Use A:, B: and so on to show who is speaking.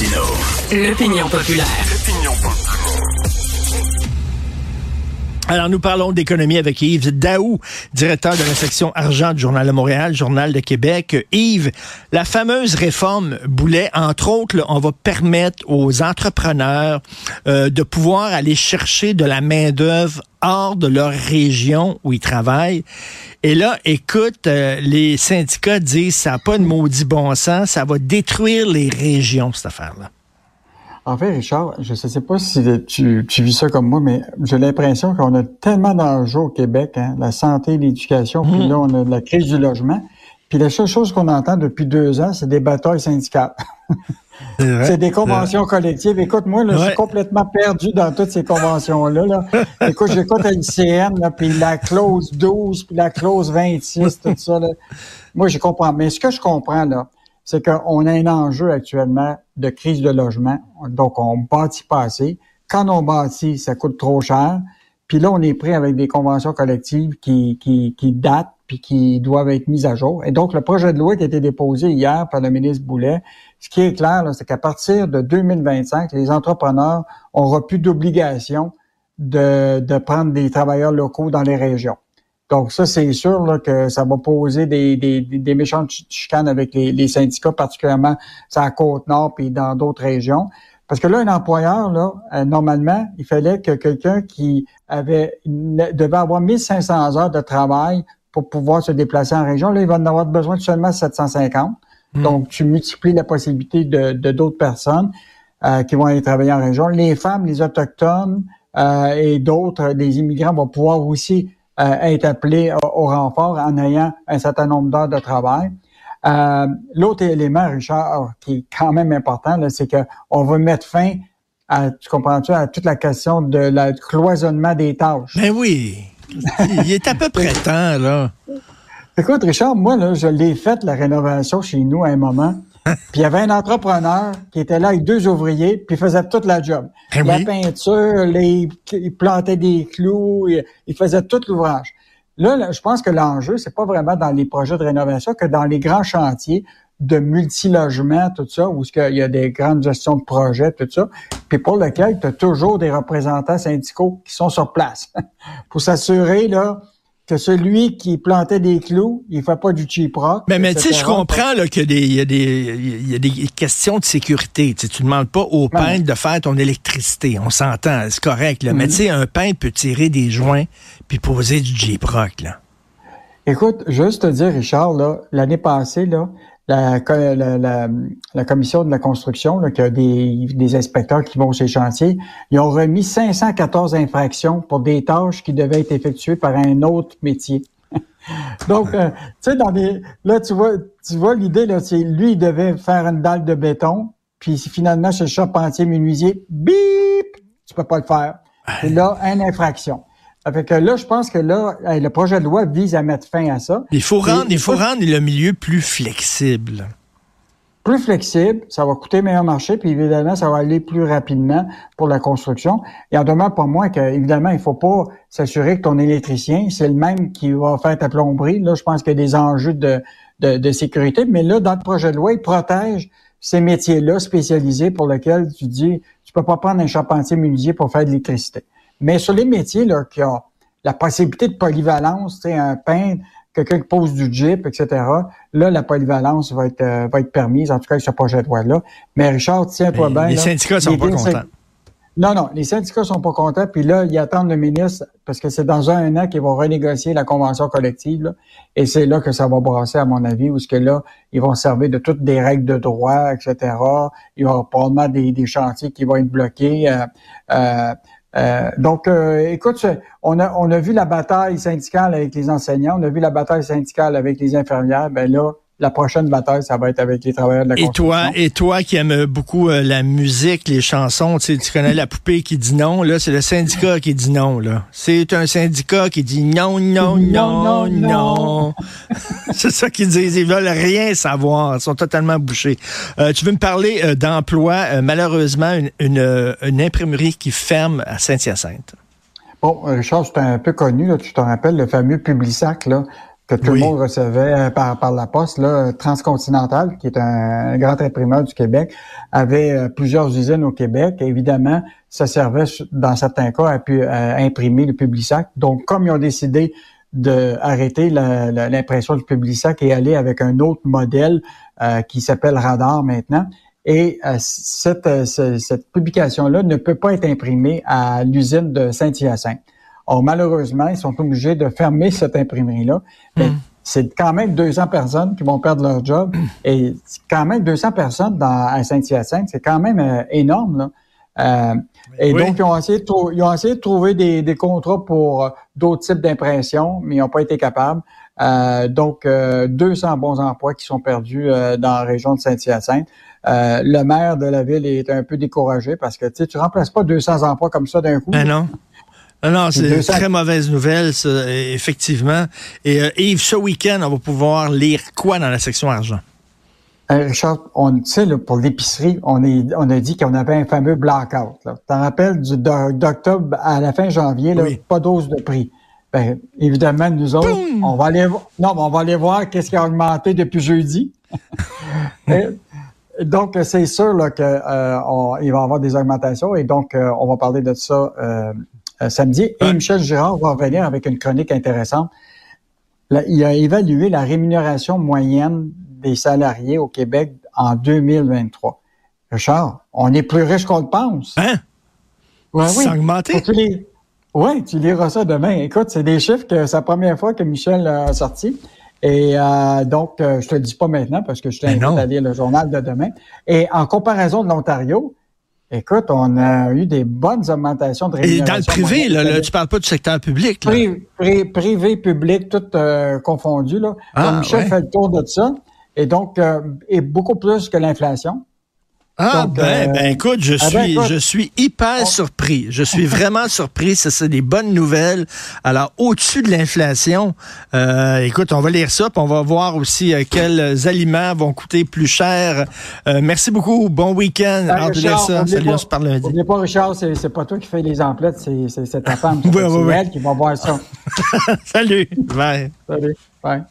A: Martino.
B: L'opinion populaire.
C: Alors, nous parlons d'économie avec Yves Daou, directeur de la section argent du Journal de Montréal, Journal de Québec. Yves, la fameuse réforme Boulet, entre autres, on va permettre aux entrepreneurs euh, de pouvoir aller chercher de la main-d'œuvre hors de leur région où ils travaillent. Et là, écoute, euh, les syndicats disent ça n'a pas de maudit bon sens, ça va détruire les régions, cette affaire-là.
D: En fait, Richard, je ne sais pas si tu, tu, vis ça comme moi, mais j'ai l'impression qu'on a tellement d'enjeux au Québec, hein, la santé, l'éducation, puis hmm. là, on a la crise du logement. Puis la seule chose qu'on entend depuis deux ans, c'est des batailles syndicales. C'est des conventions collectives. Écoute, moi, là, je suis complètement perdu dans toutes ces conventions-là. Là. Écoute, j'écoute à l'ICN, puis la clause 12, puis la clause 26, tout ça. Là. Moi, je comprends. Mais ce que je comprends, là, c'est qu'on a un enjeu actuellement de crise de logement. Donc, on bâtit pas assez. Quand on bâtit, ça coûte trop cher. Puis là, on est pris avec des conventions collectives qui, qui, datent puis qui doivent être mises à jour. Et donc, le projet de loi qui a été déposé hier par le ministre Boulet, ce qui est clair, c'est qu'à partir de 2025, les entrepreneurs n'auront plus d'obligation de, de prendre des travailleurs locaux dans les régions. Donc ça, c'est sûr là, que ça va poser des, des, des méchantes chicanes avec les, les syndicats, particulièrement sur la Côte-Nord et dans d'autres régions. Parce que là, un employeur, là, euh, normalement, il fallait que quelqu'un qui avait devait avoir 1500 heures de travail pour pouvoir se déplacer en région, là, il va en avoir besoin de seulement 750. Hmm. Donc, tu multiplies la possibilité de d'autres personnes euh, qui vont aller travailler en région. Les femmes, les autochtones euh, et d'autres, les immigrants vont pouvoir aussi être appelé au, renfort en ayant un certain nombre d'heures de travail. Euh, l'autre élément, Richard, qui est quand même important, c'est qu'on va mettre fin à, tu comprends-tu, à toute la question de la cloisonnement des tâches.
C: Ben oui. Il est à peu près temps, là.
D: Écoute, Richard, moi, là, je l'ai fait, la rénovation chez nous à un moment. Puis il y avait un entrepreneur qui était là avec deux ouvriers, puis il faisait toute la job. Ben la peinture, les, il plantait des clous, il, faisait tout l'ouvrage. Là, je pense que l'enjeu, c'est pas vraiment dans les projets de rénovation que dans les grands chantiers de multilogement, tout ça, où il y a des grandes gestions de projets, tout ça, puis pour lequel tu as toujours des représentants syndicaux qui sont sur place pour s'assurer là que celui qui plantait des clous, il fait pas du cheap rock.
C: Mais, mais tu sais, je comprends qu'il y, y, a des questions de sécurité. Tu ne demandes pas au peintre de faire ton électricité. On s'entend, c'est correct. Là. Mais mhm. tu sais, un peintre peut tirer des joints puis poser du cheap rock. Là.
D: Écoute, juste te dire, Richard, l'année passée, là, la, la, commission de la construction, là, qui a des, des inspecteurs qui vont ces chantiers, ils ont remis 514 infractions pour des tâches qui devaient être effectuées par un autre métier. Donc, euh, tu sais, dans des, là, tu vois, tu vois l'idée, là, c'est lui, il devait faire une dalle de béton, puis finalement, chez le charpentier menuisier, bip, tu peux pas le faire. Et là, une infraction. Fait que là, je pense que là, le projet de loi vise à mettre fin à ça.
C: Il faut rendre, il faut rendre le milieu plus flexible.
D: Plus flexible, ça va coûter meilleur marché, puis évidemment, ça va aller plus rapidement pour la construction. Et en demande pour moi que, évidemment, il faut pas s'assurer que ton électricien, c'est le même qui va faire ta plomberie. Là, je pense qu'il y a des enjeux de, de, de sécurité, mais là, dans le projet de loi, il protège ces métiers-là spécialisés pour lesquels tu dis, tu peux pas prendre un charpentier menuisier pour faire de l'électricité. Mais sur les métiers là, qui ont la possibilité de polyvalence, un peintre, quelqu'un qui pose du Jeep, etc., là, la polyvalence va être, euh, va être permise, en tout cas avec ce projet de loi-là. Mais Richard, tiens-toi bien.
C: Les syndicats sont pas contents.
D: Non, non, les syndicats sont pas contents, puis là, ils attendent le ministre, parce que c'est dans un an qu'ils vont renégocier la convention collective, et c'est là que ça va brasser, à mon avis, où ce que là, ils vont servir de toutes des règles de droit, etc. Il y aura probablement des, des chantiers qui vont être bloqués. Euh, euh, euh, donc, euh, écoute, on a, on a vu la bataille syndicale avec les enseignants, on a vu la bataille syndicale avec les infirmières. Ben là, la prochaine bataille, ça va être avec les travailleurs de la
C: et Toi, et toi qui aimes beaucoup euh, la musique, les chansons, tu, sais, tu connais la poupée qui dit non, là, c'est le syndicat qui dit non, là. C'est un syndicat qui dit non, non, non, non. c'est ça qu'ils disent. Ils veulent rien savoir. Ils sont totalement bouchés. Euh, tu veux me parler euh, d'emploi, malheureusement, une, une, une imprimerie qui ferme à Saint-Hyacinthe.
D: Bon, Richard, c'est un peu connu, là, tu te rappelles, le fameux Publisac, là, que tout le monde recevait euh, par, par la poste, là, Transcontinental, qui est un, grand imprimeur du Québec, avait euh, plusieurs usines au Québec. évidemment, ça servait, dans certains cas, à, pu, imprimer le Publisac. Donc, comme ils ont décidé d'arrêter l'impression du Publisac et aller avec un autre modèle euh, qui s'appelle Radar maintenant, et cette, cette publication-là ne peut pas être imprimée à l'usine de Saint-Hyacinthe. Or, malheureusement, ils sont obligés de fermer cette imprimerie-là. Hmm. C'est quand même 200 personnes qui vont perdre leur job. Et quand même 200 personnes dans, à Saint-Hyacinthe, c'est quand même euh, énorme. Là. Euh, et donc, ils ont, essayé de ils ont essayé de trouver des, des contrats pour euh, d'autres types d'impression, mais ils n'ont pas été capables. Euh, donc, 200 bons emplois qui sont perdus dans la région de Saint-Hyacinthe. le maire de la ville est un peu découragé parce que tu ne remplaces pas 200 emplois comme ça d'un coup.
C: Ben non. Non, c'est une très mauvaise nouvelle, ça, effectivement. Et euh, Yves, ce week-end, on va pouvoir lire quoi dans la section argent?
D: Euh, Richard, on sait, pour l'épicerie, on, est, on a dit qu'on avait un fameux blackout. Tu t'en rappelles d'octobre à la fin janvier, là, pas d'ose de prix. Ben, évidemment, nous autres, on va aller non, on va aller voir qu'est-ce qui a augmenté depuis jeudi. donc, c'est sûr qu'il euh, va y avoir des augmentations et donc euh, on va parler de ça euh, euh, samedi. Et Michel Girard va revenir avec une chronique intéressante. il a évalué la rémunération moyenne des salariés au Québec en 2023. Richard, on est plus riche qu'on le pense.
C: Hein?
D: Ouais, oui.
C: augmenté?
D: Oui, tu liras ça demain. Écoute, c'est des chiffres que c'est la première fois que Michel a sorti. Et euh, donc, euh, je te le dis pas maintenant parce que je t'invite à lire le journal de demain. Et en comparaison de l'Ontario, Écoute, on a eu des bonnes augmentations de rémunération.
C: Et dans le privé, là, là, tu parles pas du secteur public. Là.
D: Privé, public, tout euh, confondu. Là. Ah, Michel fait le tour de ça. Et donc, euh, et beaucoup plus que l'inflation.
C: Ah ben, euh, ben écoute, je ah, ben, suis je suis hyper surpris. Je suis vraiment surpris. Ça, c'est des bonnes nouvelles. Alors, au-dessus de l'inflation, euh, écoute, on va lire ça, puis on va voir aussi euh, quels aliments vont coûter plus cher. merci beaucoup. Bon week-end.
D: ça. Salut, on se parle lundi. N'oubliez pas, Richard, c'est pas toi qui fais les emplettes, c'est ta femme. C'est elle qui va voir ça.
C: Salut. Bye.
D: Salut. Bye.